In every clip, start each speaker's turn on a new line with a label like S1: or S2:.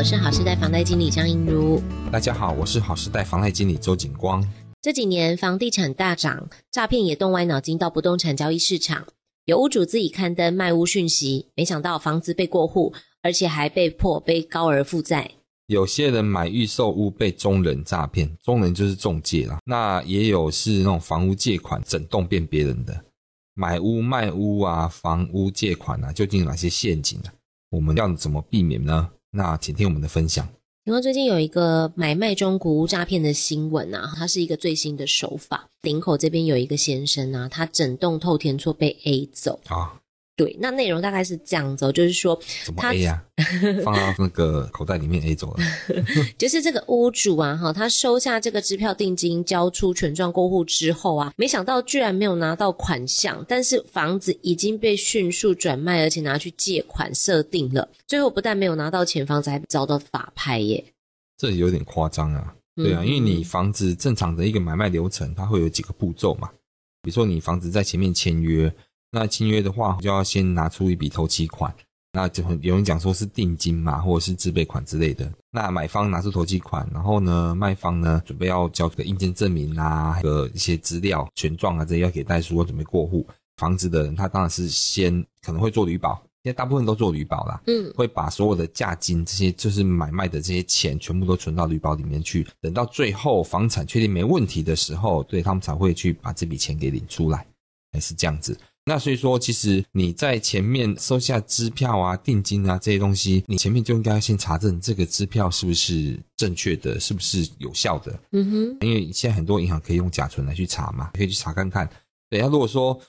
S1: 我是好时代房贷经理张英如。
S2: 大家好，我是好时代房贷经理周景光。
S1: 这几年房地产大涨，诈骗也动歪脑筋到不动产交易市场，有屋主自己刊登卖屋讯息，没想到房子被过户，而且还被迫背高额负债。
S2: 有些人买预售屋被中人诈骗，中人就是中介啦。那也有是那种房屋借款整栋变别人的，买屋卖屋啊，房屋借款啊，究竟有哪些陷阱呢、啊？我们要怎么避免呢？那请听我们的分享。
S1: 因为最近有一个买卖中古屋诈骗的新闻啊，它是一个最新的手法。林口这边有一个先生啊，他整栋透天厝被 A 走啊。对，那内容大概是这样子，就是说，
S2: 怎么 A 呀、啊？放到那个口袋里面 A 走了。
S1: 就是这个屋主啊，哈，他收下这个支票定金，交出权状过户之后啊，没想到居然没有拿到款项，但是房子已经被迅速转卖，而且拿去借款设定了，最后不但没有拿到钱，房子还遭到法拍耶。
S2: 这有点夸张啊。对啊，嗯、因为你房子正常的一个买卖流程，它会有几个步骤嘛，比如说你房子在前面签约。那签约的话，就要先拿出一笔头期款，那就有人讲说是定金嘛，或者是自备款之类的。那买方拿出头期款，然后呢，卖方呢准备要交个印鉴证明啊，还有一些资料、权状啊这些要给代书，准备过户。房子的人他当然是先可能会做旅保，现在大部分都做旅保啦，嗯，会把所有的价金这些就是买卖的这些钱全部都存到旅保里面去，等到最后房产确定没问题的时候，对他们才会去把这笔钱给领出来，还是这样子。那所以说，其实你在前面收下支票啊、定金啊这些东西，你前面就应该先查证这个支票是不是正确的，是不是有效的。嗯哼，因为现在很多银行可以用甲醇来去查嘛，可以去查看看。等下如果说。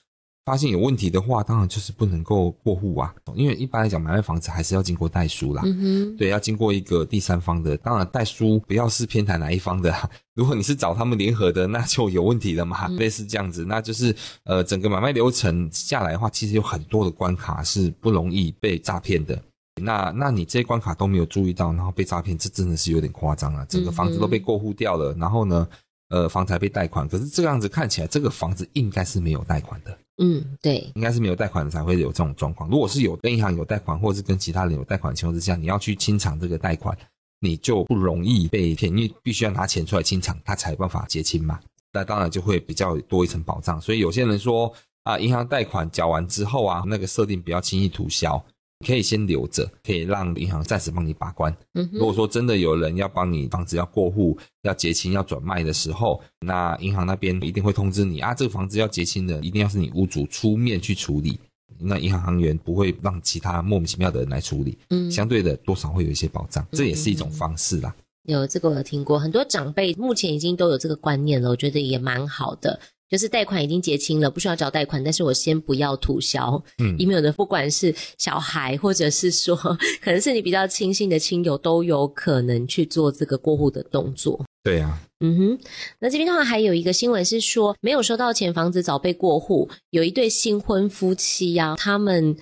S2: 发现有问题的话，当然就是不能够过户啊，因为一般来讲，买卖房子还是要经过代书啦。嗯哼，对，要经过一个第三方的。当然，代书不要是偏袒哪一方的。如果你是找他们联合的，那就有问题了嘛。嗯、类似这样子，那就是呃，整个买卖流程下来的话，其实有很多的关卡是不容易被诈骗的。那那你这些关卡都没有注意到，然后被诈骗，这真的是有点夸张了。整个房子都被过户掉了，嗯、然后呢，呃，房子还被贷款。可是这样子看起来，这个房子应该是没有贷款的。
S1: 嗯，对，应
S2: 该是没有贷款才会有这种状况。如果是有跟银行有贷款，或者是跟其他人有贷款的情况之下，你要去清偿这个贷款，你就不容易被骗，因为必须要拿钱出来清偿，他才有办法结清嘛。那当然就会比较多一层保障。所以有些人说啊，银行贷款缴完之后啊，那个设定不要轻易涂销。可以先留着，可以让银行暂时帮你把关。嗯，如果说真的有人要帮你房子要过户、要结清、要转卖的时候，那银行那边一定会通知你啊，这个房子要结清的，一定要是你屋主出面去处理。那银行行员不会让其他莫名其妙的人来处理。嗯，相对的多少会有一些保障，这也是一种方式啦。
S1: 有这个我有听过，很多长辈目前已经都有这个观念了，我觉得也蛮好的。就是贷款已经结清了，不需要找贷款，但是我先不要吐销。嗯，因为有的不管是小孩，或者是说可能是你比较亲信的亲友，都有可能去做这个过户的动作。
S2: 对呀、啊，
S1: 嗯哼。那这边的话还有一个新闻是说，没有收到钱，房子早被过户。有一对新婚夫妻呀、啊，他们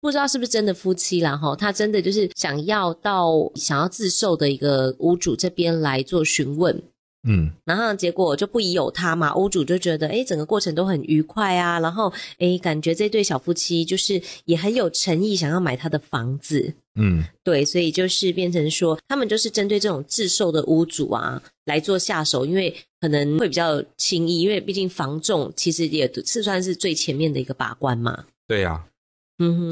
S1: 不知道是不是真的夫妻啦哈，他真的就是想要到想要自售的一个屋主这边来做询问。嗯，然后结果就不疑有他嘛，屋主就觉得，哎整个过程都很愉快啊，然后，诶感觉这对小夫妻就是也很有诚意，想要买他的房子。嗯，对，所以就是变成说，他们就是针对这种自售的屋主啊来做下手，因为可能会比较轻易，因为毕竟房仲其实也是算是最前面的一个把关嘛。
S2: 对呀、啊。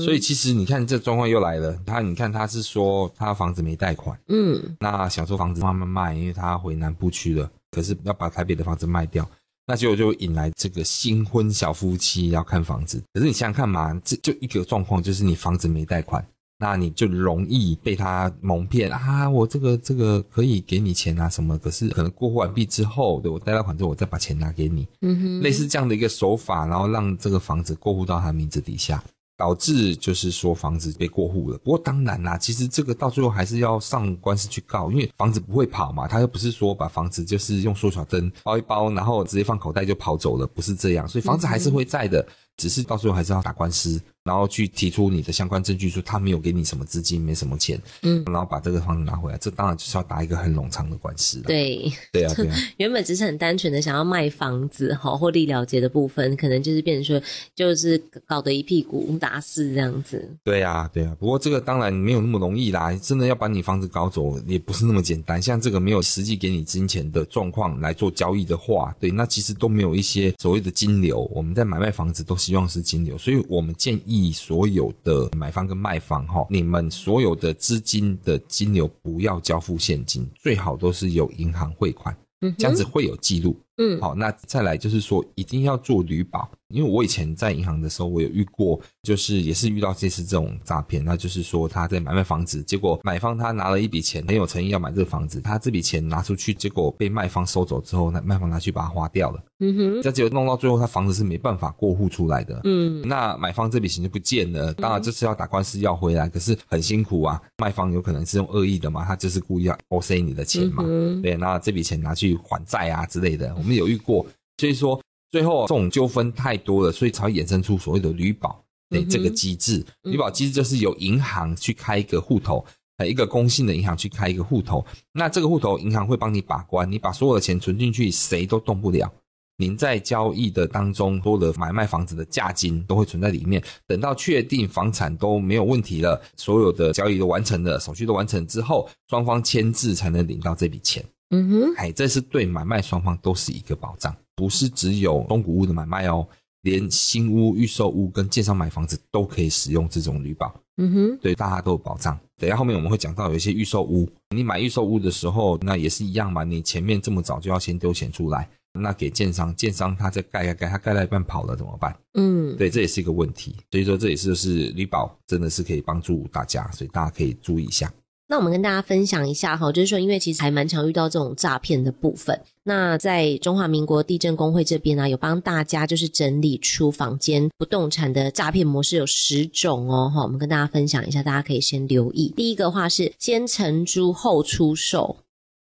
S2: 所以其实你看这状况又来了，他你看他是说他房子没贷款，嗯，那想说房子慢慢卖，因为他回南部去了，可是要把台北的房子卖掉，那结果就引来这个新婚小夫妻要看房子。可是你想想看嘛，这就一个状况，就是你房子没贷款，那你就容易被他蒙骗啊，我这个这个可以给你钱啊什么，可是可能过户完毕之后，对我贷到款之后，我再把钱拿给你，嗯哼，类似这样的一个手法，然后让这个房子过户到他名字底下。导致就是说房子被过户了，不过当然啦，其实这个到最后还是要上官司去告，因为房子不会跑嘛，他又不是说把房子就是用缩小灯包一包，然后直接放口袋就跑走了，不是这样，所以房子还是会在的。只是到最后还是要打官司。然后去提出你的相关证据，说他没有给你什么资金，没什么钱，嗯，然后把这个房子拿回来，这当然就是要打一个很冗长的官司了。
S1: 对，
S2: 对啊，对啊。
S1: 原本只是很单纯的想要卖房子，哈，获利了结的部分，可能就是变成说，就是搞得一屁股打死这样子。
S2: 对啊，对啊。不过这个当然没有那么容易啦，真的要把你房子搞走，也不是那么简单。像这个没有实际给你金钱的状况来做交易的话，对，那其实都没有一些所谓的金流。我们在买卖房子都希望是金流，所以我们建议。所有的买方跟卖方哈，你们所有的资金的金流不要交付现金，最好都是由银行汇款，嗯，这样子会有记录。嗯，好，那再来就是说，一定要做旅保，因为我以前在银行的时候，我有遇过，就是也是遇到这次这种诈骗，那就是说他在买卖房子，结果买方他拿了一笔钱，很有诚意要买这个房子，他这笔钱拿出去，结果被卖方收走之后，那卖方拿去把它花掉了，嗯哼，这结果弄到最后，他房子是没办法过户出来的，嗯，那买方这笔钱就不见了，当然这次要打官司要回来，可是很辛苦啊，卖方有可能是用恶意的嘛，他就是故意要 O C 你的钱嘛，嗯、对，那这笔钱拿去还债啊之类的，我们有遇过。所以说，最后这种纠纷太多了，所以才会衍生出所谓的旅保诶这个机制。旅保机制就是由银行去开一个户头，呃，一个公信的银行去开一个户头。那这个户头银行会帮你把关，你把所有的钱存进去，谁都动不了。您在交易的当中，多的买卖房子的价金都会存在里面。等到确定房产都没有问题了，所有的交易都完成了，手续都完成之后，双方签字才能领到这笔钱。嗯哼，哎，这是对买卖双方都是一个保障。不是只有中古屋的买卖哦，连新屋、预售屋跟建商买房子都可以使用这种履保。嗯哼，对，大家都有保障。等一下后面我们会讲到有一些预售屋，你买预售屋的时候，那也是一样嘛。你前面这么早就要先丢钱出来，那给建商，建商他再盖盖盖，他盖到一半跑了怎么办？嗯，对，这也是一个问题。所以说这也是就是绿保真的是可以帮助大家，所以大家可以注意一下。
S1: 那我们跟大家分享一下哈，就是说，因为其实还蛮常遇到这种诈骗的部分。那在中华民国地震公会这边呢、啊，有帮大家就是整理出房间不动产的诈骗模式有十种哦哈，我们跟大家分享一下，大家可以先留意。第一个话是先承租后出售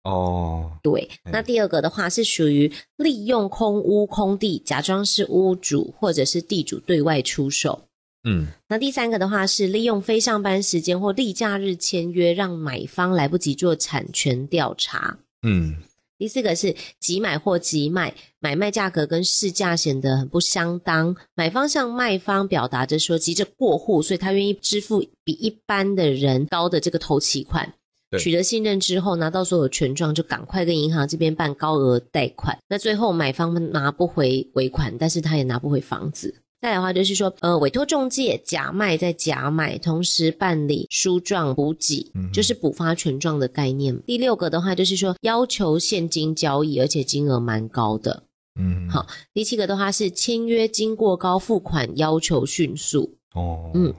S1: 哦，对。那第二个的话是属于利用空屋空地，假装是屋主或者是地主对外出售。嗯，那第三个的话是利用非上班时间或例假日签约，让买方来不及做产权调查。嗯，第四个是急买或急卖，买卖价格跟市价显得很不相当，买方向卖方表达着说急着过户，所以他愿意支付比一般的人高的这个头期款，取得信任之后拿到所有权状，就赶快跟银行这边办高额贷款。那最后买方拿不回尾款，但是他也拿不回房子。再来的话就是说，呃，委托中介假卖再假买，同时办理书状补给，嗯、就是补发权状的概念。第六个的话就是说，要求现金交易，而且金额蛮高的。嗯，好。第七个的话是签约金过高，付款要求迅速。哦，嗯。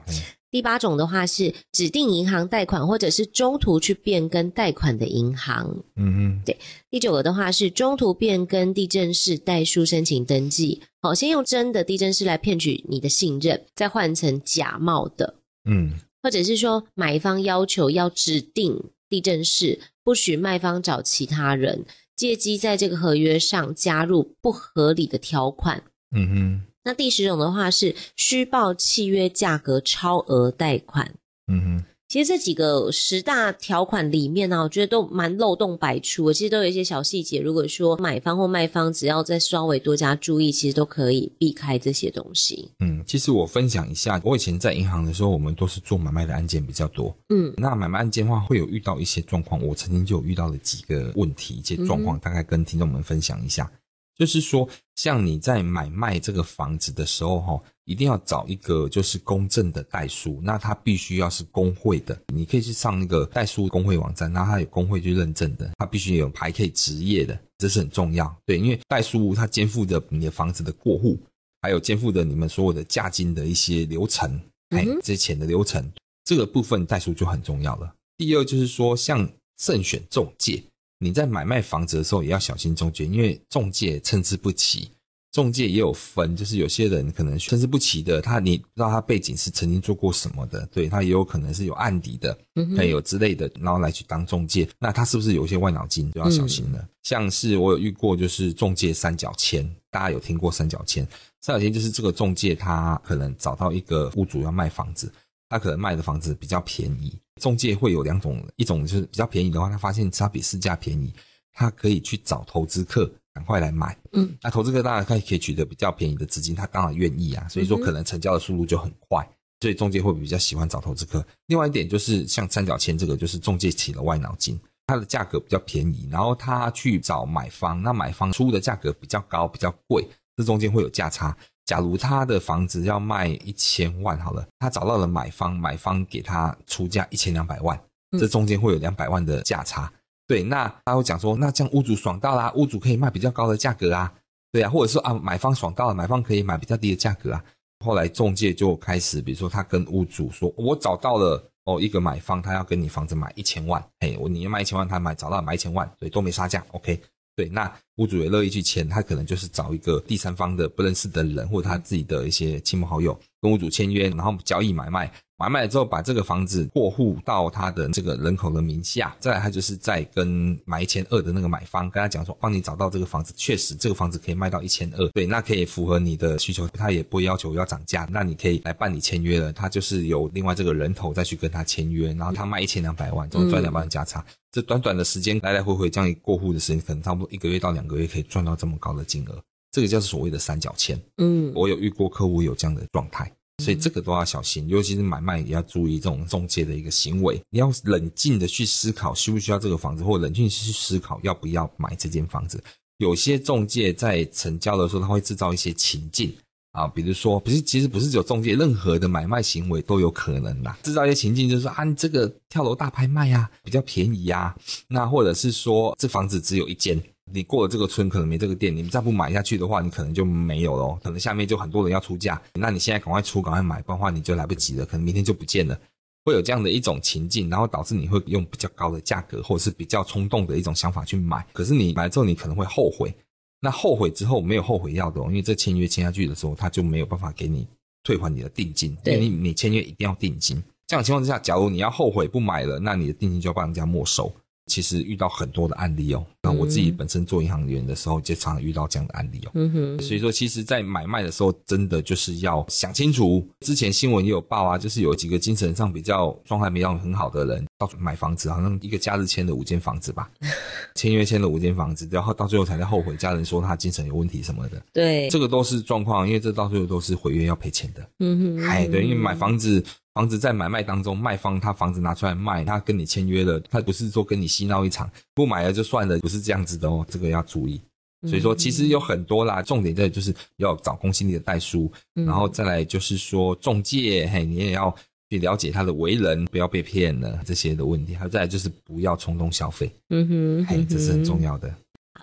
S1: 嗯第八种的话是指定银行贷款，或者是中途去变更贷款的银行。嗯嗯，对。第九个的话是中途变更地震室代书申请登记。好，先用真的地政士来骗取你的信任，再换成假冒的。嗯，或者是说买方要求要指定地震室，不许卖方找其他人，借机在这个合约上加入不合理的条款。嗯哼。那第十种的话是虚报契约价格超额贷款。嗯哼，其实这几个十大条款里面呢、啊，我觉得都蛮漏洞百出，其实都有一些小细节。如果说买方或卖方只要再稍微多加注意，其实都可以避开这些东西。
S2: 嗯，其实我分享一下，我以前在银行的时候，我们都是做买卖的案件比较多。嗯，那买卖案件的话，会有遇到一些状况，我曾经就有遇到了几个问题，一些状况，大概跟听众们分享一下。嗯就是说，像你在买卖这个房子的时候，哈，一定要找一个就是公证的代书，那它必须要是工会的。你可以去上那个代书工会网站，那它有工会去认证的，它必须有牌可以执业的，这是很重要。对，因为代书它肩负着你的房子的过户，还有肩负着你们所有的价金的一些流程，哎，这些钱的流程，这个部分代书就很重要了。第二就是说，像慎选中介。你在买卖房子的时候也要小心中介，因为中介参差不齐，中介也有分，就是有些人可能参差不齐的，他你不知道他背景是曾经做过什么的，对，他也有可能是有案底的，嗯，还有之类的，然后来去当中介，那他是不是有一些歪脑筋就要小心了？嗯、像是我有遇过，就是中介三角签，大家有听过三角签？三角签就是这个中介他可能找到一个屋主要卖房子，他可能卖的房子比较便宜，仲介会有两种，一种就是比较便宜的话，他发现他比市价便宜，他可以去找投资客。赶快来买，嗯，那投资客当然可以可以取得比较便宜的资金，他当然愿意啊，所以说可能成交的速度就很快，所以中介会比较喜欢找投资客。另外一点就是像三角签这个，就是中介起了歪脑筋，它的价格比较便宜，然后他去找买方，那买方出的价格比较高，比较贵，这中间会有价差。假如他的房子要卖一千万好了，他找到了买方，买方给他出价一千两百万，这中间会有两百万的价差。对，那他会讲说，那这样屋主爽到啦，屋主可以卖比较高的价格啊，对啊，或者说啊，买方爽到了，买方可以买比较低的价格啊。后来中介就开始，比如说他跟屋主说，我找到了哦一个买方，他要跟你房子买一千万，嘿，我你要卖一千万，他买找到了买一千万，对，都没杀价，OK。对，那屋主也乐意去签，他可能就是找一个第三方的不认识的人，或者他自己的一些亲朋好友跟屋主签约，然后交易买卖。买卖了之后，把这个房子过户到他的这个人口的名下，再来他就是在跟买一千二的那个买方跟他讲说，帮你找到这个房子，确实这个房子可以卖到一千二，对，那可以符合你的需求，他也不会要求要涨价，那你可以来办理签约了，他就是有另外这个人头再去跟他签约，然后他卖一千两百万，总赚两百万价差，嗯、这短短的时间来来回回这样一过户的时间，可能差不多一个月到两个月可以赚到这么高的金额，这个就是所谓的三角签。嗯，我有遇过客户有这样的状态。所以这个都要小心，尤其是买卖也要注意这种中介的一个行为。你要冷静的去思考需不需要这个房子，或冷静去思考要不要买这间房子。有些中介在成交的时候，他会制造一些情境啊，比如说，不是，其实不是只有中介，任何的买卖行为都有可能啦。制造一些情境，就是说啊，你这个跳楼大拍卖啊，比较便宜啊，那或者是说这房子只有一间。你过了这个村，可能没这个店，你们再不买下去的话，你可能就没有了。可能下面就很多人要出价，那你现在赶快出，赶快买，不然的话你就来不及了，可能明天就不见了。会有这样的一种情境，然后导致你会用比较高的价格，或者是比较冲动的一种想法去买。可是你买之后，你可能会后悔。那后悔之后没有后悔药的哦，因为这签约签下去的时候，他就没有办法给你退还你的定金，对，因为你你签约一定要定金。这样的情况之下，假如你要后悔不买了，那你的定金就要帮人家没收。其实遇到很多的案例哦，那我自己本身做银行员的时候，就常常遇到这样的案例哦。嗯哼，所以说，其实，在买卖的时候，真的就是要想清楚。之前新闻也有报啊，就是有几个精神上比较状态没有很好的人，到处买房子，好像一个假日签了五间房子吧，签约签了五间房子，然后到最后才在后悔，家人说他精神有问题什么的。对，这个都是状况，因为这到最后都是毁约要赔钱的。嗯哼，哎，对，因为买房子。房子在买卖当中，卖方他房子拿出来卖，他跟你签约了，他不是说跟你嬉闹一场，不买了就算了，不是这样子的哦，这个要注意。所以说，其实有很多啦，重点在就是要找公信力的代书，然后再来就是说中介，嘿，你也要去了解他的为人，不要被骗了这些的问题，还有再来就是不要冲动消费，嗯哼，嘿，这是很重要的。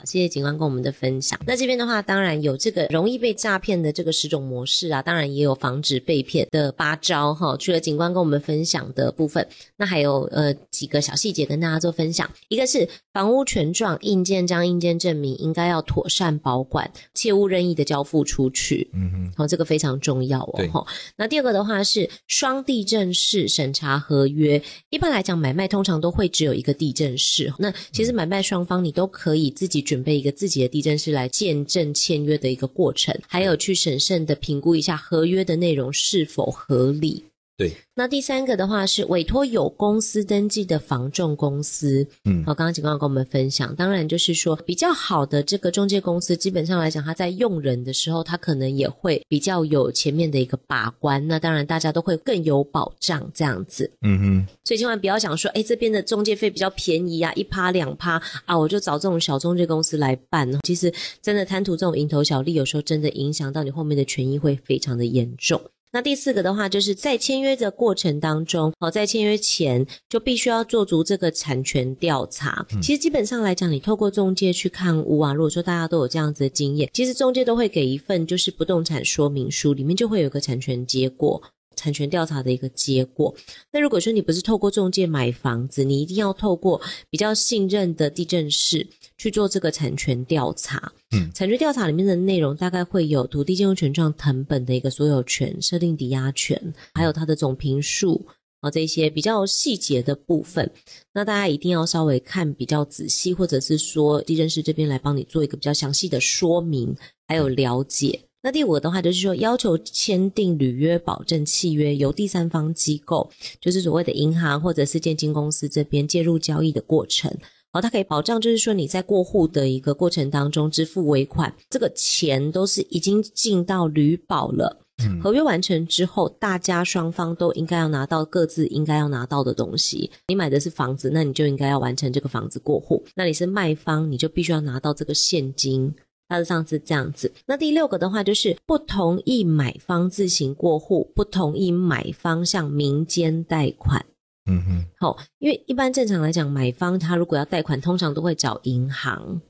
S1: 谢谢警官跟我们的分享。那这边的话，当然有这个容易被诈骗的这个十种模式啊，当然也有防止被骗的八招哈。除了警官跟我们分享的部分，那还有呃几个小细节跟大家做分享。一个是房屋权状印鉴、将印鉴证明应该要妥善保管，切勿任意的交付出去。嗯哼，好，这个非常重要哦。对。那第二个的话是双地震士审查合约。一般来讲，买卖通常都会只有一个地震士。那其实买卖双方你都可以自己。准备一个自己的地震士来见证签约的一个过程，还有去审慎的评估一下合约的内容是否合理。
S2: 对，
S1: 那第三个的话是委托有公司登记的房仲公司。嗯，好，刚刚警官跟我们分享，当然就是说比较好的这个中介公司，基本上来讲，他在用人的时候，他可能也会比较有前面的一个把关。那当然大家都会更有保障这样子。嗯哼，所以千万不要想说，哎，这边的中介费比较便宜啊，一趴两趴啊，我就找这种小中介公司来办。其实真的贪图这种蝇头小利，有时候真的影响到你后面的权益会非常的严重。那第四个的话，就是在签约的过程当中，哦，在签约前就必须要做足这个产权调查。嗯。其实基本上来讲，你透过中介去看屋啊，如果说大家都有这样子的经验，其实中介都会给一份就是不动产说明书，里面就会有个产权结果。产权调查的一个结果。那如果说你不是透过中介买房子，你一定要透过比较信任的地震室去做这个产权调查。嗯，产权调查里面的内容大概会有土地建物权状謄本的一个所有权、设定抵押权，还有它的总评数。啊，这些比较细节的部分，那大家一定要稍微看比较仔细，或者是说地政士这边来帮你做一个比较详细的说明，还有了解。那第五个的话，就是说要求签订履约保证契约，由第三方机构，就是所谓的银行或者是建金公司这边介入交易的过程。好，它可以保障，就是说你在过户的一个过程当中支付尾款，这个钱都是已经进到履保了。合约完成之后，大家双方都应该要拿到各自应该要拿到的东西。你买的是房子，那你就应该要完成这个房子过户。那你是卖方，你就必须要拿到这个现金。大致上是这样子。那第六个的话，就是不同意买方自行过户，不同意买方向民间贷款。嗯哼，好，因为一般正常来讲，买方他如果要贷款，通常都会找银行。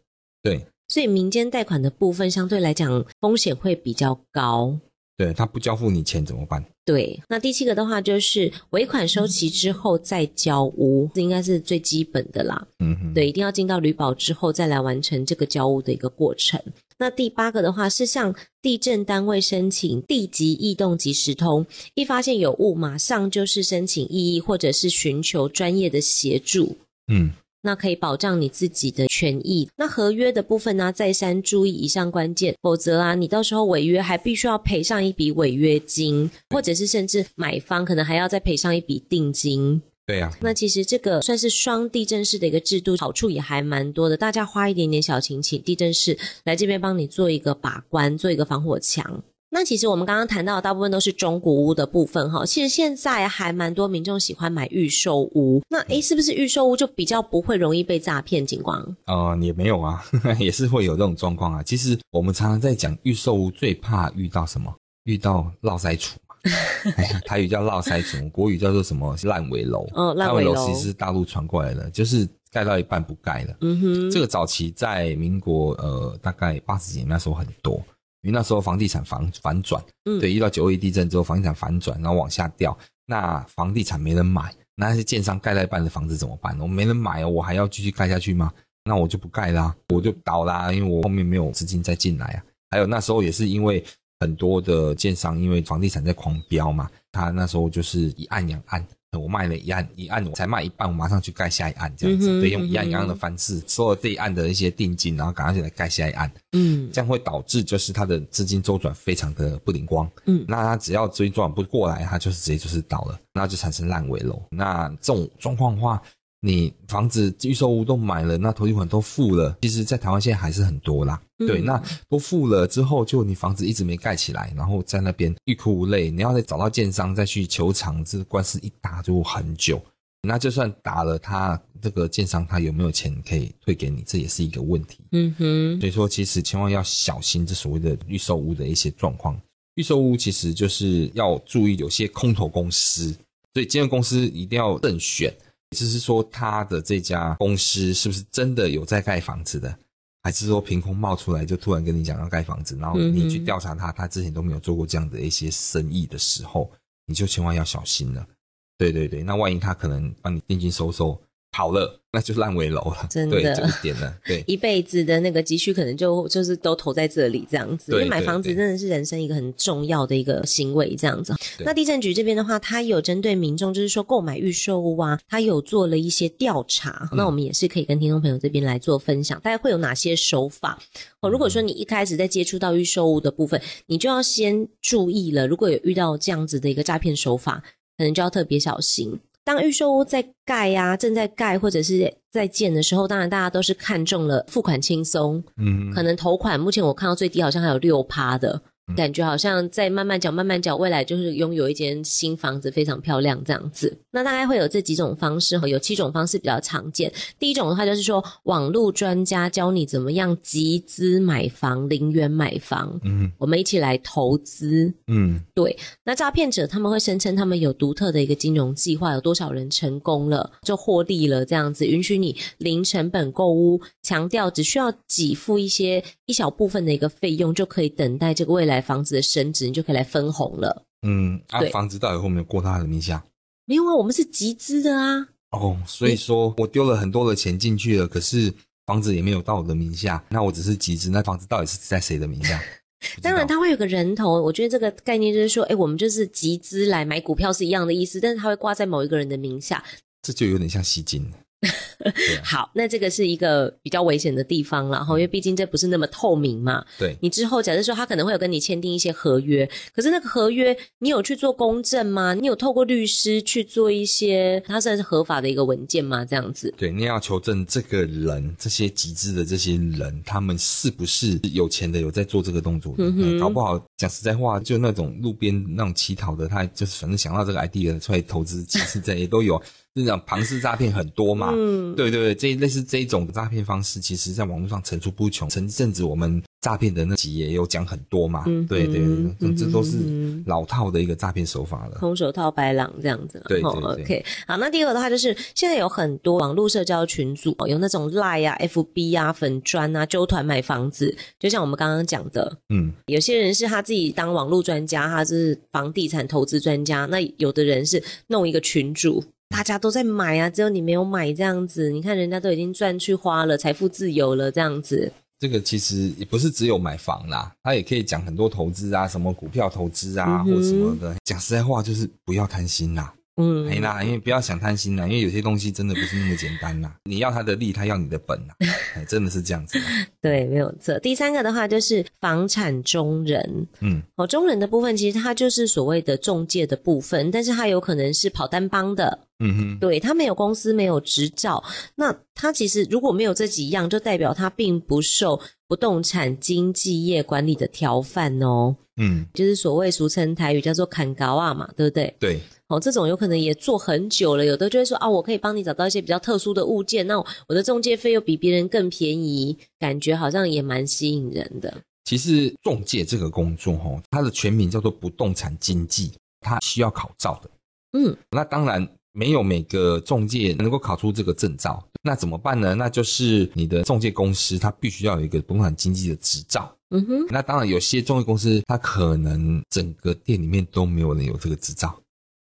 S2: 对，
S1: 所以民间贷款的部分相对来讲风险会比较高。
S2: 对，他不交付你钱怎么办？
S1: 对，那第七个的话就是尾款收齐之后再交屋，这应该是最基本的啦。嗯哼，对，一定要进到履保之后再来完成这个交屋的一个过程。那第八个的话是向地震单位申请地籍异动及时通，一发现有误，马上就是申请异议或者是寻求专业的协助。嗯。那可以保障你自己的权益。那合约的部分呢，再三注意以上关键，否则啊，你到时候违约还必须要赔上一笔违约金，或者是甚至买方可能还要再赔上一笔定金。
S2: 对呀、啊。
S1: 那其实这个算是双地震式的一个制度，好处也还蛮多的。大家花一点点小钱，请地震室来这边帮你做一个把关，做一个防火墙。那其实我们刚刚谈到的大部分都是中古屋的部分哈，其实现在还蛮多民众喜欢买预售屋。那诶，是不是预售屋就比较不会容易被诈骗？景光？
S2: 呃，也没有啊，也是会有这种状况啊。其实我们常常在讲预售屋，最怕遇到什么？遇到落塞厝嘛。哎呀，台语叫落塞厝，国语叫做什么？烂尾楼。哦，烂尾楼其实是大陆传过来的，就是盖到一半不盖了。嗯哼，这个早期在民国呃大概八十几年那时候很多。因为那时候房地产反反转，嗯，对，遇到九二一地震之后，房地产反转，然后往下掉，那房地产没人买，那些建商盖在一半的房子怎么办？我没人买哦，我还要继续盖下去吗？那我就不盖啦，我就倒啦，因为我后面没有资金再进来啊。还有那时候也是因为很多的建商，因为房地产在狂飙嘛，他那时候就是一案两案。我卖了一案，一案我才卖一半，我马上去盖下一案，这样子，嗯、对，用一样一样的方式收了这一案的一些定金，然后赶快去来盖下一案，嗯，这样会导致就是他的资金周转非常的不灵光，嗯，那他只要资金周转不过来，他就是直接就是倒了，那就产生烂尾楼。那这种状况的话，你房子预售屋都买了，那头期款都付了，其实在台湾现在还是很多啦。对，那都付了之后，就你房子一直没盖起来，然后在那边欲哭无泪，你要再找到建商再去求偿，这官司一打就很久。那就算打了他，他这个建商他有没有钱可以退给你，这也是一个问题。嗯哼，所以说其实千万要小心这所谓的预售屋的一些状况。预售屋其实就是要注意有些空头公司，所以建筑公司一定要慎选，就是说他的这家公司是不是真的有在盖房子的。还是说凭空冒出来就突然跟你讲要盖房子，然后你去调查他，他之前都没有做过这样的一些生意的时候，你就千万要小心了。对对对，那万一他可能帮你定金收收好了。那就烂尾楼了，真的，对，就一点了，对，
S1: 一辈子的那个积蓄可能就就是都投在这里这样子。因为买房子真的是人生一个很重要的一个行为这样子。那地震局这边的话，它有针对民众，就是说购买预售屋啊，它有做了一些调查。嗯、那我们也是可以跟听众朋友这边来做分享，大概会有哪些手法？哦，如果说你一开始在接触到预售屋的部分，你就要先注意了。如果有遇到这样子的一个诈骗手法，可能就要特别小心。当预售屋在盖呀、啊，正在盖或者是在建的时候，当然大家都是看中了付款轻松，嗯，可能头款目前我看到最低好像还有六趴的。感觉好像在慢慢缴，慢慢缴，未来就是拥有一间新房子，非常漂亮这样子。那大概会有这几种方式，有七种方式比较常见。第一种的话就是说，网络专家教你怎么样集资买房，零元买房，嗯，我们一起来投资，嗯，对。那诈骗者他们会声称他们有独特的一个金融计划，有多少人成功了就获利了这样子，允许你零成本购屋，强调只需要给付一些一小部分的一个费用就可以等待这个未来。房子的升值，你就可以来分红了。
S2: 嗯，啊，房子到底有没有过他的名下？
S1: 没有啊，我们是集资的啊。
S2: 哦，所以说我丢了很多的钱进去了，可是房子也没有到我的名下，那我只是集资，那房子到底是在谁的名下？
S1: 当然，它会有个人头。我觉得这个概念就是说，哎，我们就是集资来买股票是一样的意思，但是它会挂在某一个人的名下，
S2: 这就有点像吸金了。
S1: 好，那这个是一个比较危险的地方了，然后因为毕竟这不是那么透明嘛。
S2: 对，
S1: 你之后假设说他可能会有跟你签订一些合约，可是那个合约你有去做公证吗？你有透过律师去做一些，它算是合法的一个文件吗？这样子？
S2: 对，你要求证这个人，这些集资的这些人，他们是不是有钱的，有在做这个动作的？嗯哼，搞不好讲实在话，就那种路边那种乞讨的，他就是反正想到这个 idea 出来投资，其实这也都有。这种庞氏诈骗很多嘛？嗯，对对对，这类似这一种诈骗方式，其实在网络上层出不穷。前阵子我们诈骗的那集也有讲很多嘛。嗯，对对，对，这都是老套的一个诈骗手法了。
S1: 空手套白狼这样子。
S2: 对对对。
S1: OK，好，那第二个的话就是现在有很多网络社交群组，有那种 Line 啊、FB 啊、粉砖啊，揪团买房子。就像我们刚刚讲的，嗯，有些人是他自己当网络专家，他是房地产投资专家。那有的人是弄一个群组。大家都在买啊，只有你没有买这样子。你看人家都已经赚去花了，财富自由了这样子。
S2: 这个其实也不是只有买房啦，他也可以讲很多投资啊，什么股票投资啊，嗯、或什么的。讲实在话，就是不要贪心啦。嗯，没啦，因为不要想贪心啦，因为有些东西真的不是那么简单啦。你要他的利，他要你的本啦，真的是这样子。
S1: 对，没有错。第三个的话就是房产中人，嗯，哦，中人的部分其实它就是所谓的中介的部分，但是它有可能是跑单帮的，嗯哼，对，他没有公司，没有执照，那他其实如果没有这几样，就代表他并不受不动产经纪业管理的条范哦，嗯，就是所谓俗称台语叫做砍高啊嘛，对不对？
S2: 对。
S1: 哦，这种有可能也做很久了，有的就会说啊，我可以帮你找到一些比较特殊的物件，那我的中介费又比别人更便宜，感觉好像也蛮吸引人的。
S2: 其实中介这个工作，哦，它的全名叫做不动产经纪，它需要考照的。嗯，那当然没有每个中介能够考出这个证照，那怎么办呢？那就是你的中介公司它必须要有一个不动产经纪的执照。嗯哼，那当然有些中介公司它可能整个店里面都没有人有这个执照。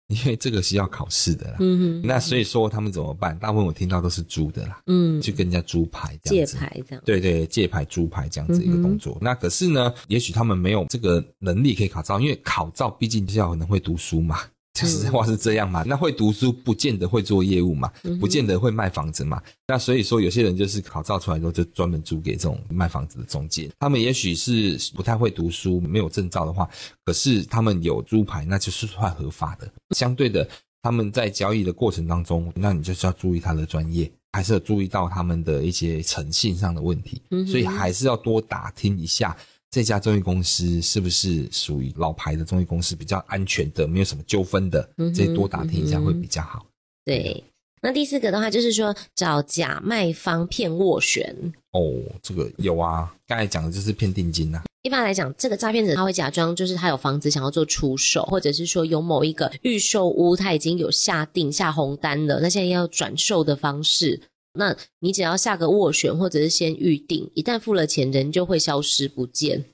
S2: 因为这个是要考试的啦，嗯哼，那所以说他们怎么办？大部分我听到都是租的啦，嗯，去跟人家租牌这样子，
S1: 借牌这样，
S2: 对对，借牌租牌这样子一个动作。嗯，那可是呢，也许他们没有这个能力可以考照，因为考照毕竟是要可能会读书嘛。讲实在话是这样嘛？那会读书不见得会做业务嘛，不见得会卖房子嘛。那所以说有些人就是考照出来之后就专门租给这种卖房子的中介。他们也许是不太会读书，没有证照的话，可是他们有租牌，那就是算合法的。相对的，他们在交易的过程当中，那你就是要注意他的专业，还是要注意到他们的一些诚信上的问题。所以还是要多打听一下。这家中介公司是不是属于老牌的中介公司，比较安全的，没有什么纠纷的？这多打听一下会比较好。
S1: 对，那第四个的话就是说找假卖方骗斡旋。
S2: 哦，这个有啊，刚才讲的就是骗定金呐、啊。
S1: 一般来讲，这个诈骗者他会假装就是他有房子想要做出售，或者是说有某一个预售屋他已经有下定下红单了，那现在要转售的方式。那你只要下个斡旋，或者是先预定，一旦付了钱，人就会消失不见。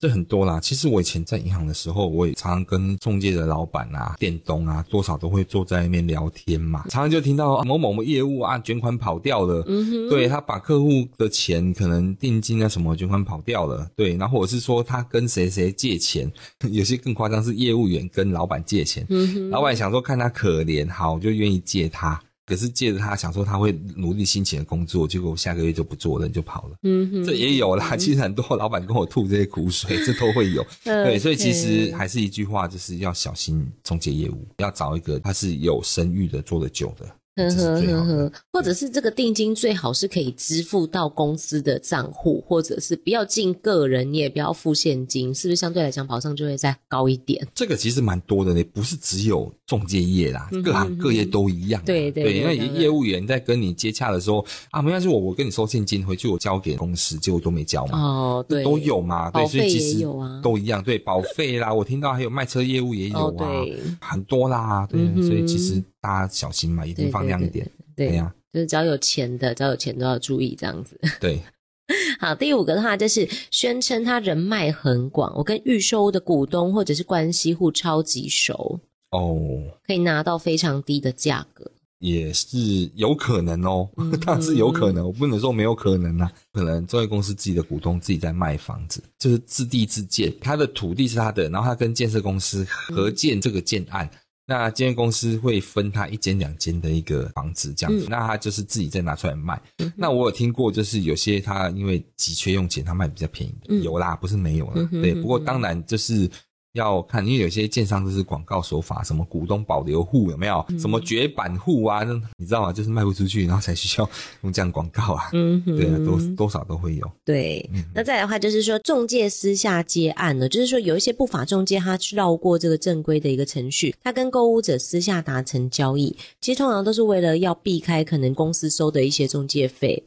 S2: 这很多啦。其实我以前在银行的时候，我也常常跟中介的老板啊、店东啊，多少都会坐在那边聊天嘛。常常就听到某某业务啊，卷款跑掉了。嗯哼，对，他把客户的钱，可能定金啊什么卷款跑掉了。对，然后或者是说他跟谁谁借钱，有些更夸张是业务员跟老板借钱。嗯哼，老板想说看他可怜，好就愿意借他。可是借着他想说他会努力辛勤的工作，结果下个月就不做了，人就跑了。嗯哼，这也有啦。其实很多老板跟我吐这些苦水，这都会有。对，所以其实还是一句话，就是要小心中介业务，要找一个他是有声誉的，做得久的。呵呵呵呵，
S1: 或者是这个定金最好是可以支付到公司的账户，或者是不要进个人，你也不要付现金，是不是相对来讲保障就会再高一点？
S2: 这个其实蛮多的呢，不是只有仲介业啦，各行各业都一样。对对，因为业务员在跟你接洽的时候啊，没关系，我我跟你收现金，回去我交给公司，结果都没交嘛。哦，对，都有嘛。对，所以其实都一样。对，保费啦，我听到还有卖车业务也有啊，很多啦。对，所以其实。大家小心嘛，一定放亮一点。对呀，就是
S1: 只要有钱的，只要有钱都要注意这样子。
S2: 对，
S1: 好，第五个的话就是宣称他人脉很广，我跟预售的股东或者是关系户超级熟
S2: 哦，
S1: 可以拿到非常低的价格，
S2: 也是有可能哦，当然是有可能，我不能说没有可能啊，可能中介公司自己的股东自己在卖房子，就是自地自建，他的土地是他的，然后他跟建设公司合建这个建案。嗯那建设公司会分他一间两间的一个房子这样子，嗯、那他就是自己再拿出来卖。嗯、那我有听过，就是有些他因为急缺用钱，他卖比较便宜的，嗯、有啦，不是没有啦。嗯、对，不过当然就是。要看，因为有些建商就是广告手法，什么股东保留户有没有？嗯、什么绝版户啊？那你知道吗？就是卖不出去，然后才需要用这样广告啊。嗯哼，对啊，多多少都会有。
S1: 对，嗯、那再来的话就是说，中介私下接案呢，就是说有一些不法中介，他去绕过这个正规的一个程序，他跟购物者私下达成交易，其实通常都是为了要避开可能公司收的一些中介费。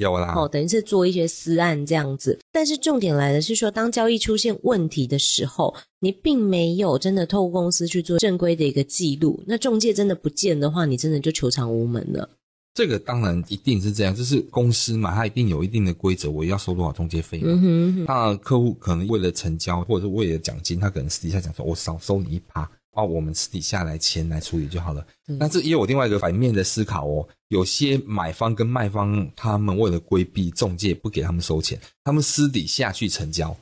S2: 有啦，
S1: 哦，等于是做一些私案这样子，但是重点来的是说，当交易出现问题的时候，你并没有真的透过公司去做正规的一个记录，那中介真的不见的话，你真的就求偿无门了。
S2: 这个当然一定是这样，就是公司嘛，它一定有一定的规则，我要收多少中介费嘛。嗯哼嗯哼，当然客户可能为了成交或者是为了奖金，他可能私底下讲说，我少收你一趴。哦，我们私底下来钱来处理就好了。但是也有另外一个反面的思考哦，有些买方跟卖方，他们为了规避中介不给他们收钱，他们私底下去成交，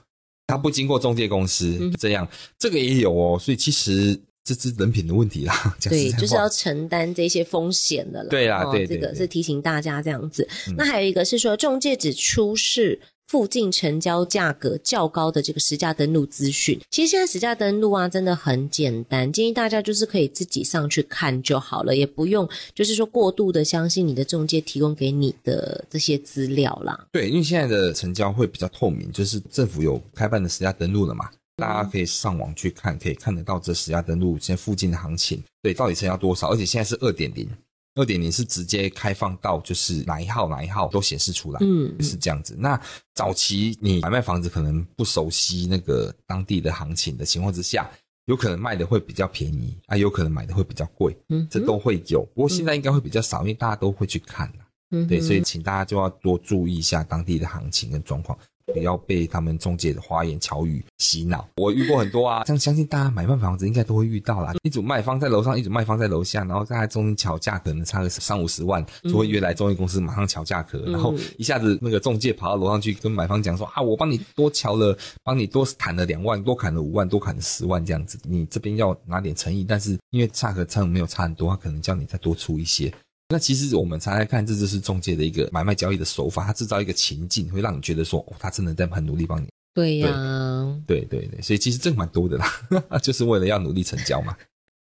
S2: 他不经过中介公司，嗯、这样这个也有哦。所以其实这是人品的问题啦。
S1: 对，就是要承担这些风险的啦。
S2: 对啦，对，对，对，
S1: 这个是提醒大家这样子。嗯、那还有一个是说，中介只出示。附近成交价格较高的这个实价登录资讯，其实现在实价登录啊，真的很简单，建议大家就是可以自己上去看就好了，也不用就是说过度的相信你的中介提供给你的这些资料啦。
S2: 对，因为现在的成交会比较透明，就是政府有开办的实价登录了嘛，大家可以上网去看，可以看得到这实价登录现在附近的行情，对，到底成交多少，而且现在是二点零。二点零是直接开放到就是哪一号哪一号都显示出来，嗯，是这样子。那早期你买卖房子可能不熟悉那个当地的行情的情况之下，有可能卖的会比较便宜啊，有可能买的会比较贵，嗯，这都会有。不过现在应该会比较少，因为大家都会去看，嗯，对，所以请大家就要多注意一下当地的行情跟状况。不要被他们中介的花言巧语洗脑。我遇过很多啊，这样相信大家买卖房子应该都会遇到啦。一组卖方在楼上，一组卖方在楼下，然后在中间乔价，可能差个三五十万，就会约来中介公司马上乔价格，嗯、然后一下子那个中介跑到楼上去跟买方讲说啊，我帮你多乔了，帮你多砍了两万，多砍了五万，多砍了十万这样子，你这边要拿点诚意，但是因为价格差没有差很多，他可能叫你再多出一些。那其实我们常来看，这就是中介的一个买卖交易的手法，它制造一个情境，会让你觉得说，哦，他真的在很努力帮你。
S1: 对呀、啊，
S2: 对对对，所以其实这蛮多的啦，就是为了要努力成交嘛。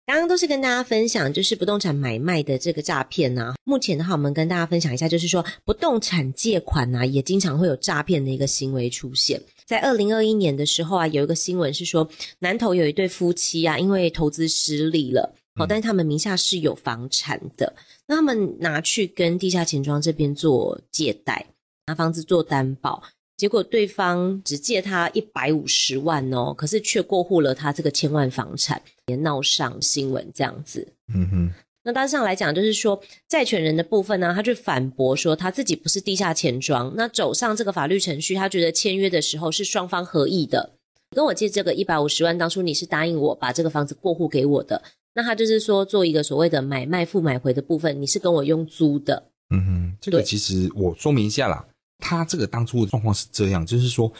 S1: 刚刚都是跟大家分享，就是不动产买卖的这个诈骗呐。目前的话，我们跟大家分享一下，就是说不动产借款呐，也经常会有诈骗的一个行为出现。在二零二一年的时候啊，有一个新闻是说，南投有一对夫妻啊，因为投资失利了。好，但是他们名下是有房产的，那他们拿去跟地下钱庄这边做借贷，拿房子做担保，结果对方只借他一百五十万哦，可是却过户了他这个千万房产，也闹上新闻这样子。嗯哼，那大致上来讲，就是说债权人的部分呢，他去反驳说他自己不是地下钱庄，那走上这个法律程序，他觉得签约的时候是双方合意的，跟我借这个一百五十万，当初你是答应我把这个房子过户给我的。那他就是说，做一个所谓的买卖付买回的部分，你是跟我用租的。
S2: 嗯哼，这个其实我说明一下啦，他这个当初的状况是这样，就是说，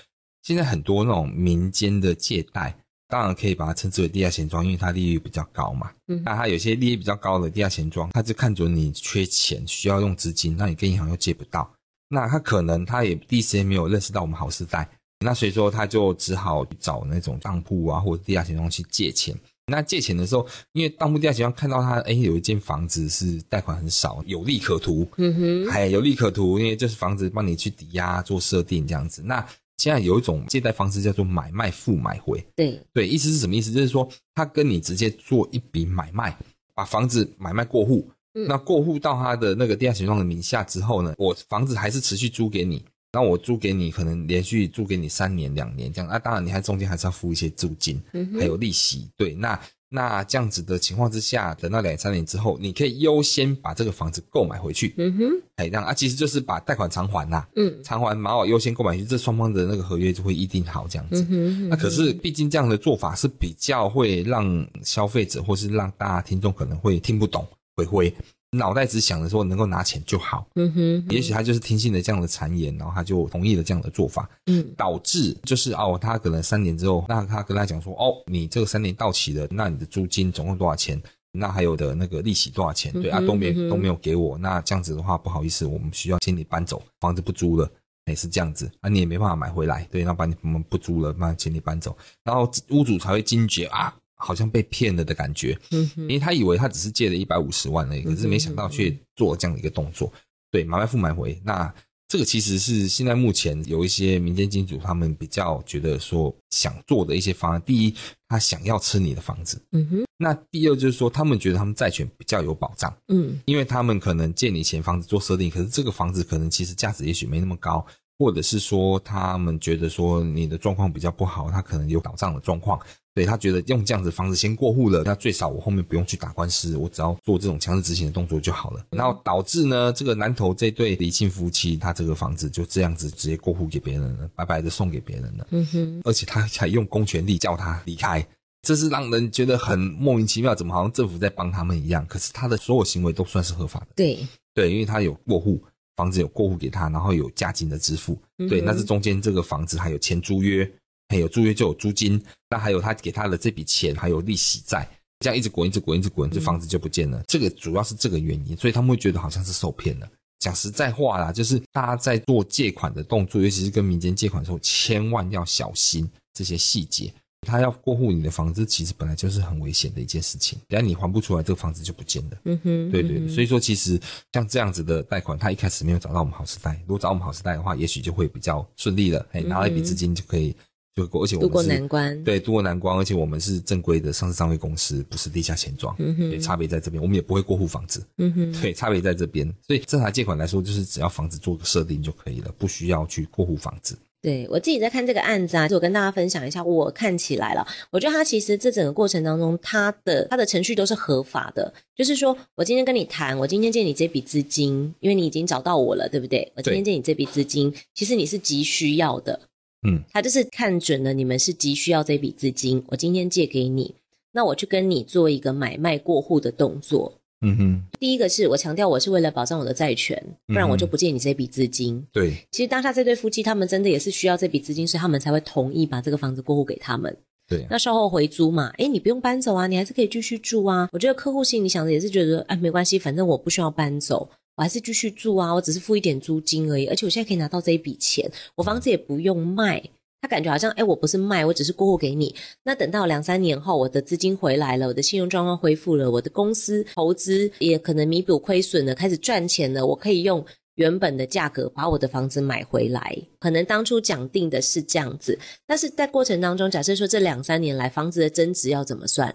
S2: 现在很多那种民间的借贷，当然可以把它称之为地下钱庄，因为它利率比较高嘛。嗯，那它有些利率比较高的地下钱庄，他就看准你缺钱，需要用资金，那你跟银行又借不到，那他可能他也第一时间没有认识到我们好时代，那所以说他就只好找那种当铺啊或者地下钱庄去借钱。那借钱的时候，因为当铺地下情况看到他，哎，有一间房子是贷款很少，有利可图，嗯哼，哎，有利可图，因为就是房子帮你去抵押做设定这样子。那现在有一种借贷方式叫做买卖付买回，
S1: 对
S2: 对，意思是什么意思？就是说他跟你直接做一笔买卖，把房子买卖过户，嗯，那过户到他的那个地下钱庄的名下之后呢，我房子还是持续租给你。那我租给你，可能连续租给你三年、两年这样。那、啊、当然，你还中间还是要付一些租金，还有利息。对，那那这样子的情况之下，等到两三年之后，你可以优先把这个房子购买回去。
S1: 嗯哼，
S2: 哎，这样啊，其实就是把贷款偿还啦。
S1: 嗯，
S2: 偿还蛮好，优先购买回去，这双方的那个合约就会议定好这样子。
S1: 嗯哼，嗯哼，
S2: 那可是毕竟这样的做法是比较会让消费者或是让大家听众可能会听不懂，会会。脑袋只想着说能够拿钱就好，
S1: 嗯哼，
S2: 也许他就是听信了这样的谗言，然后他就同意了这样的做法，
S1: 嗯，
S2: 导致就是哦，他可能三年之后，那他跟他讲说，哦，你这个三年到期了，那你的租金总共多少钱？那还有的那个利息多少钱？对、嗯、啊，都没都没有给我，那这样子的话，不好意思，我们需要请你搬走，房子不租了，也是这样子，啊，你也没办法买回来，对，那把你我们不租了，那请你搬走，然后屋主才会惊觉啊。好像被骗了的感觉，嗯，因为他以为他只是借了一百五十万而已，可是没想到却做了这样的一个动作，对，买卖付买回。那这个其实是现在目前有一些民间金主他们比较觉得说想做的一些方案。第一，他想要吃你的房子，嗯哼。那第二就是说，他们觉得他们债权比较有保障，嗯，因为他们可能借你钱，房子做设定，可是这个房子可能其实价值也许没那么高，或者是说他们觉得说你的状况比较不好，他可能有倒账的状况。对，他觉得用这样子房子先过户了，那最少我后面不用去打官司，我只要做这种强制执行的动作就好了。然后导致呢，这个南投这对离庆夫妻，他这个房子就这样子直接过户给别人了，白白的送给别人了。嗯哼，而且他还用公权力叫他离开，这是让人觉得很莫名其妙，怎么好像政府在帮他们一样？可是他的所有行为都算是合法的。
S1: 对
S2: 对，因为他有过户，房子有过户给他，然后有价金的支付。对，那是中间这个房子还有签租约。还有租约就有租金，那还有他给他的这笔钱，还有利息在，这样一直滚，一直滚，一直滚，这房子就不见了。这个主要是这个原因，所以他们会觉得好像是受骗了。讲实在话啦，就是大家在做借款的动作，尤其是跟民间借款的时候，千万要小心这些细节。他要过户你的房子，其实本来就是很危险的一件事情。等下你还不出来，这个房子就不见了。嗯哼，对对，所以说其实像这样子的贷款，他一开始没有找到我们好时代，如果找我们好时代的话，也许就会比较顺利了。哎，拿了一笔资金就可以。就过而且我们是
S1: 渡过难关，
S2: 对，渡过难关，而且我们是正规的上市上柜公司，不是地下钱庄，嗯哼，对，差别在这边，我们也不会过户房子，嗯哼，对，差别在这边，所以正常借款来说，就是只要房子做个设定就可以了，不需要去过户房子。
S1: 对，我自己在看这个案子啊，就我跟大家分享一下，我看起来了，我觉得他其实这整个过程当中，他的他的程序都是合法的，就是说我今天跟你谈，我今天借你这笔资金，因为你已经找到我了，对不对？我今天借你这笔资金，其实你是急需要的。嗯，他就是看准了你们是急需要这笔资金，我今天借给你，那我去跟你做一个买卖过户的动作。嗯哼，第一个是我强调我是为了保障我的债权，不然我就不借你这笔资金。嗯、对，其实当下这对夫妻他们真的也是需要这笔资金，所以他们才会同意把这个房子过户给他们。对，那售后回租嘛，诶，你不用搬走啊，你还是可以继续住啊。我觉得客户心里想的也是觉得，哎，没关系，反正我不需要搬走。我还是继续住啊，我只是付一点租金而已，而且我现在可以拿到这一笔钱，我房子也不用卖。他感觉好像，哎，我不是卖，我只是过户给你。那等到两三年后，我的资金回来了，我的信用状况恢复了，我的公司投资也可能弥补亏损了，开始赚钱了，我可以用原本的价格把我的房子买回来。可能当初讲定的是这样子，但是在过程当中，假设说这两三年来房子的增值要怎么算？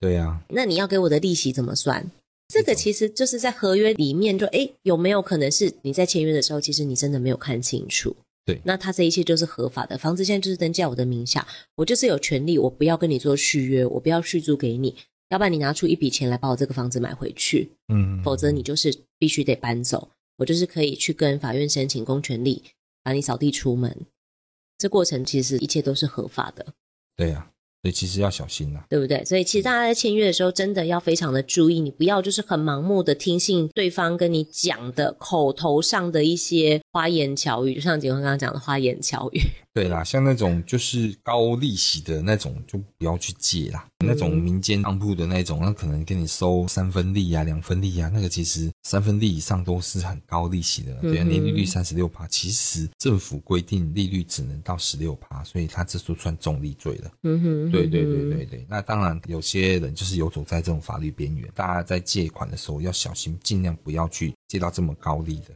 S2: 对呀，
S1: 那你要给我的利息怎么算？这个其实就是在合约里面就，就诶有没有可能是你在签约的时候，其实你真的没有看清楚？
S2: 对，
S1: 那他这一切就是合法的，房子现在就是登记在我的名下，我就是有权利，我不要跟你做续约，我不要续租给你，要不然你拿出一笔钱来把我这个房子买回去，嗯，否则你就是必须得搬走，我就是可以去跟法院申请公权力，把你扫地出门，这过程其实一切都是合法的，
S2: 对呀。所以其实要小心呐，
S1: 对不对？所以其实大家在签约的时候，真的要非常的注意，你不要就是很盲目的听信对方跟你讲的口头上的一些花言巧语，就像杰坤刚刚讲的花言巧语。
S2: 对啦，像那种就是高利息的那种，就不要去借啦。嗯、那种民间当铺的那种，那可能给你收三分利啊、两分利啊，那个其实三分利以上都是很高利息的。对啊，年利率三十六趴，其实政府规定利率只能到十六趴，所以他这都算重利罪了。嗯哼，对对对对对。那当然，有些人就是游走在这种法律边缘，大家在借款的时候要小心，尽量不要去借到这么高利的。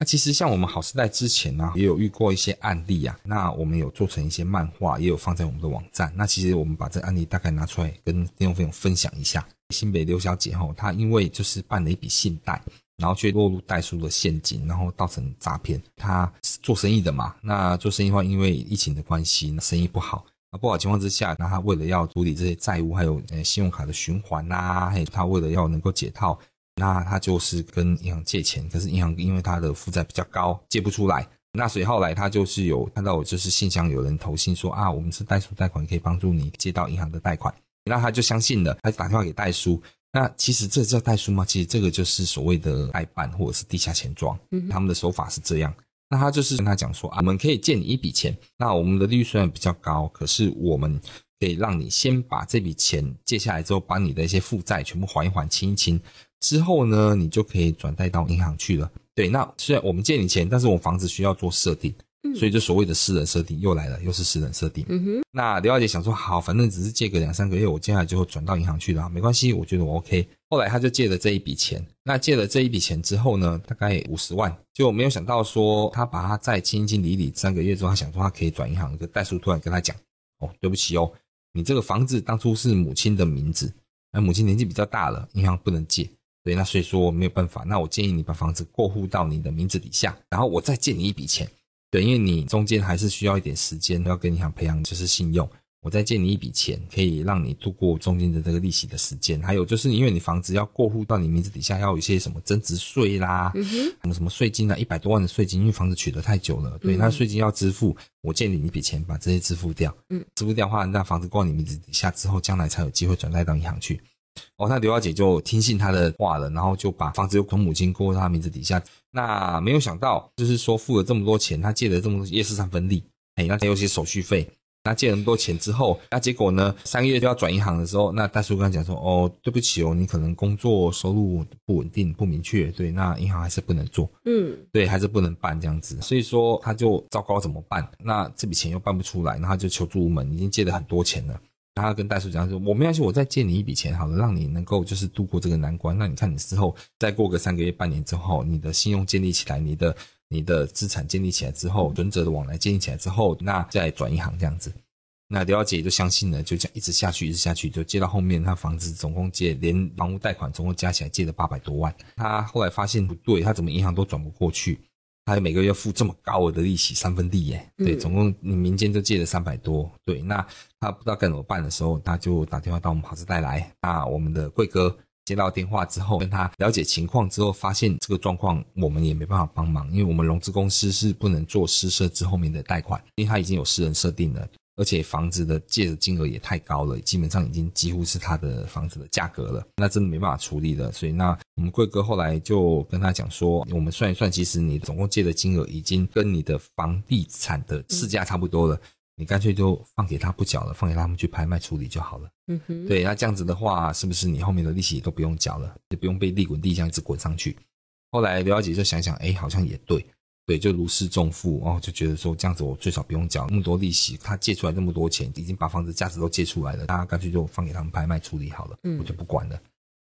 S2: 那其实像我们好时代之前呢，也有遇过一些案例啊。那我们有做成一些漫画，也有放在我们的网站。那其实我们把这个案例大概拿出来跟听众朋友分享一下。新北刘小姐哈，她因为就是办了一笔信贷，然后却落入代书的陷阱，然后造成诈骗。她做生意的嘛，那做生意的话，因为疫情的关系，生意不好，那，不好情况之下，那她为了要处理这些债务，还有呃信用卡的循环呐、啊，还有她为了要能够解套，那他就是跟银行借钱，可是银行因为他的负债比较高，借不出来。那所以后来他就是有看到我就是信箱有人投信说啊，我们是代书贷款，可以帮助你借到银行的贷款，那他就相信了，他就打电话给代书。那其实这叫代书吗？其实这个就是所谓的代办或者是地下钱庄，嗯，他们的手法是这样。那他就是跟他讲说啊，我们可以借你一笔钱，那我们的利率虽然比较高，可是我们可以让你先把这笔钱借下来之后，把你的一些负债全部还一还、清一清，之后呢，你就可以转贷到银行去了。对，那虽然我们借你钱，但是我们房子需要做设定。所以，就所谓的私人设定又来了，又是私人设定。嗯哼。那刘小姐想说，好，反正只是借个两三个月，我接下来就会转到银行去了，没关系，我觉得我 OK。后来他就借了这一笔钱。那借了这一笔钱之后呢，大概五十万，就没有想到说他把他再清清理理三个月之后，他想说他可以转银行。这个代书突然跟他讲：“哦，对不起哦，你这个房子当初是母亲的名字，那母亲年纪比较大了，银行不能借。对，那所以说没有办法。那我建议你把房子过户到你的名字底下，然后我再借你一笔钱。”对，因为你中间还是需要一点时间，要跟银行培养就是信用。我再借你一笔钱，可以让你度过中间的这个利息的时间。还有就是，因为你房子要过户到你名字底下，要有一些什么增值税啦，嗯、什么什么税金啊，一百多万的税金，因为房子取得太久了，对，那税金要支付。我借你一笔钱，把这些支付掉。嗯，支付掉的话，那房子过你名字底下之后，将来才有机会转贷到银行去。哦，那刘小姐就听信他的话了，然后就把房子又从母亲过到他名字底下。那没有想到，就是说付了这么多钱，他借了这么多也是三分利，哎，那还有些手续费。那借了那么多钱之后，那结果呢，三个月就要转银行的时候，那大叔跟他讲说：“哦，对不起哦，你可能工作收入不稳定、不明确，对，那银行还是不能做，嗯，对，还是不能办这样子。所以说他就糟糕怎么办？那这笔钱又办不出来，那他就求助无门，已经借了很多钱了。”他跟大叔讲说：“我没关系，我再借你一笔钱，好了，让你能够就是度过这个难关。那你看你之后再过个三个月、半年之后，你的信用建立起来，你的你的资产建立起来之后，存折的往来建立起来之后，那再转银行这样子。那刘小姐就相信了，就这样一直下去，一直下去，就借到后面，他房子总共借连房屋贷款总共加起来借了八百多万。他后来发现不对，他怎么银行都转不过去。”他每个月付这么高额的利息，三分利耶，对，总共你民间就借了三百多，对，那他不知道该怎么办的时候，他就打电话到我们好事贷来，那我们的贵哥接到电话之后，跟他了解情况之后，发现这个状况我们也没办法帮忙，因为我们融资公司是不能做私设置后面的贷款，因为他已经有私人设定了。而且房子的借的金额也太高了，基本上已经几乎是他的房子的价格了，那真的没办法处理了。所以那我们贵哥后来就跟他讲说，我们算一算，其实你总共借的金额已经跟你的房地产的市价差不多了，你干脆就放给他不缴了，放给他们去拍卖处理就好了。嗯哼，对，那这样子的话，是不是你后面的利息都不用缴了，也不用被利滚利这样一直滚上去？后来刘小姐就想想，哎，好像也对。对，就如释重负哦，就觉得说这样子我最少不用缴那么多利息，他借出来那么多钱，已经把房子价值都借出来了，大家干脆就放给他们拍卖处理好了，嗯，我就不管了。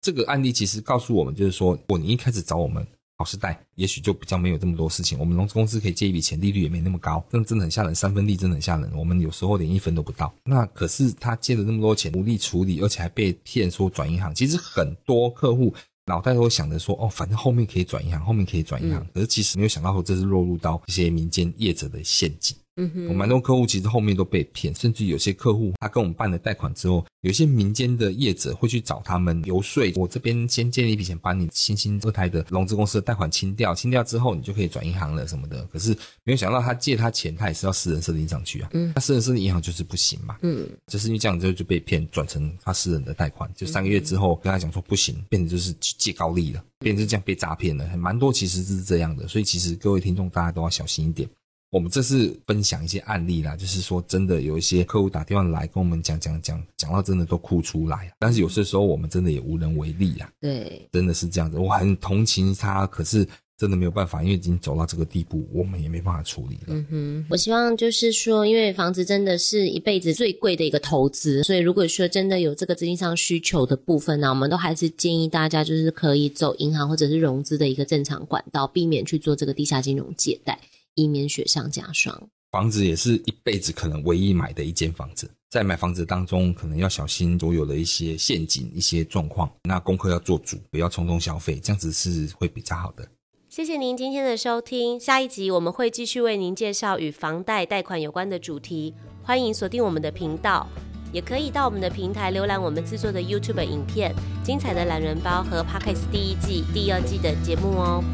S2: 这个案例其实告诉我们，就是说，如果你一开始找我们好事贷，也许就比较没有这么多事情。我们融资公司可以借一笔钱，利率也没那么高，真真的很吓人，三分利真的很吓人。我们有时候连一分都不到。那可是他借了那么多钱，无力处理，而且还被骗说转银行。其实很多客户。脑袋都会想着说，哦，反正后面可以转银行，后面可以转银行，可是其实没有想到说这是落入到一些民间业者的陷阱。嗯哼，我蛮多客户其实后面都被骗，甚至有些客户他跟我们办了贷款之后，有些民间的业者会去找他们游说，我这边先借你一笔钱，把你新兴二胎的融资公司的贷款清掉，清掉之后你就可以转银行了什么的。可是没有想到他借他钱，他也是要私人设定上去啊。嗯，他私人设定银行就是不行嘛。嗯，就是因为这样之后就被骗转成他私人的贷款，就三个月之后跟他讲说不行，变成就是借高利了，变成这样被诈骗了，还蛮多其实是这样的。所以其实各位听众大家都要小心一点。我们这次分享一些案例啦，就是说真的有一些客户打电话来跟我们讲讲讲，讲到真的都哭出来。但是有些时候我们真的也无能为力啊。对，真的是这样子。我很同情他，可是真的没有办法，因为已经走到这个地步，我们也没办法处理了。嗯
S1: 哼，我希望就是说，因为房子真的是一辈子最贵的一个投资，所以如果说真的有这个资金上需求的部分呢，我们都还是建议大家就是可以走银行或者是融资的一个正常管道，避免去做这个地下金融借贷。以免雪上加霜。
S2: 房子也是一辈子可能唯一买的一间房子，在买房子当中，可能要小心所有的一些陷阱、一些状况。那功课要做足，不要冲动消费，这样子是会比较好的。
S1: 谢谢您今天的收听，下一集我们会继续为您介绍与房贷贷款有关的主题，欢迎锁定我们的频道，也可以到我们的平台浏览我们制作的 YouTube 影片、精彩的懒人包和 Podcast 第一季、第二季的节目哦。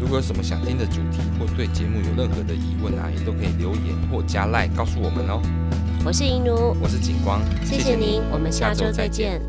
S2: 如果有什么想听的主题，或对节目有任何的疑问啊，也都可以留言或加赖告诉我们哦。
S1: 我是银奴，
S2: 我是景光，
S1: 谢谢您，我们下周再见。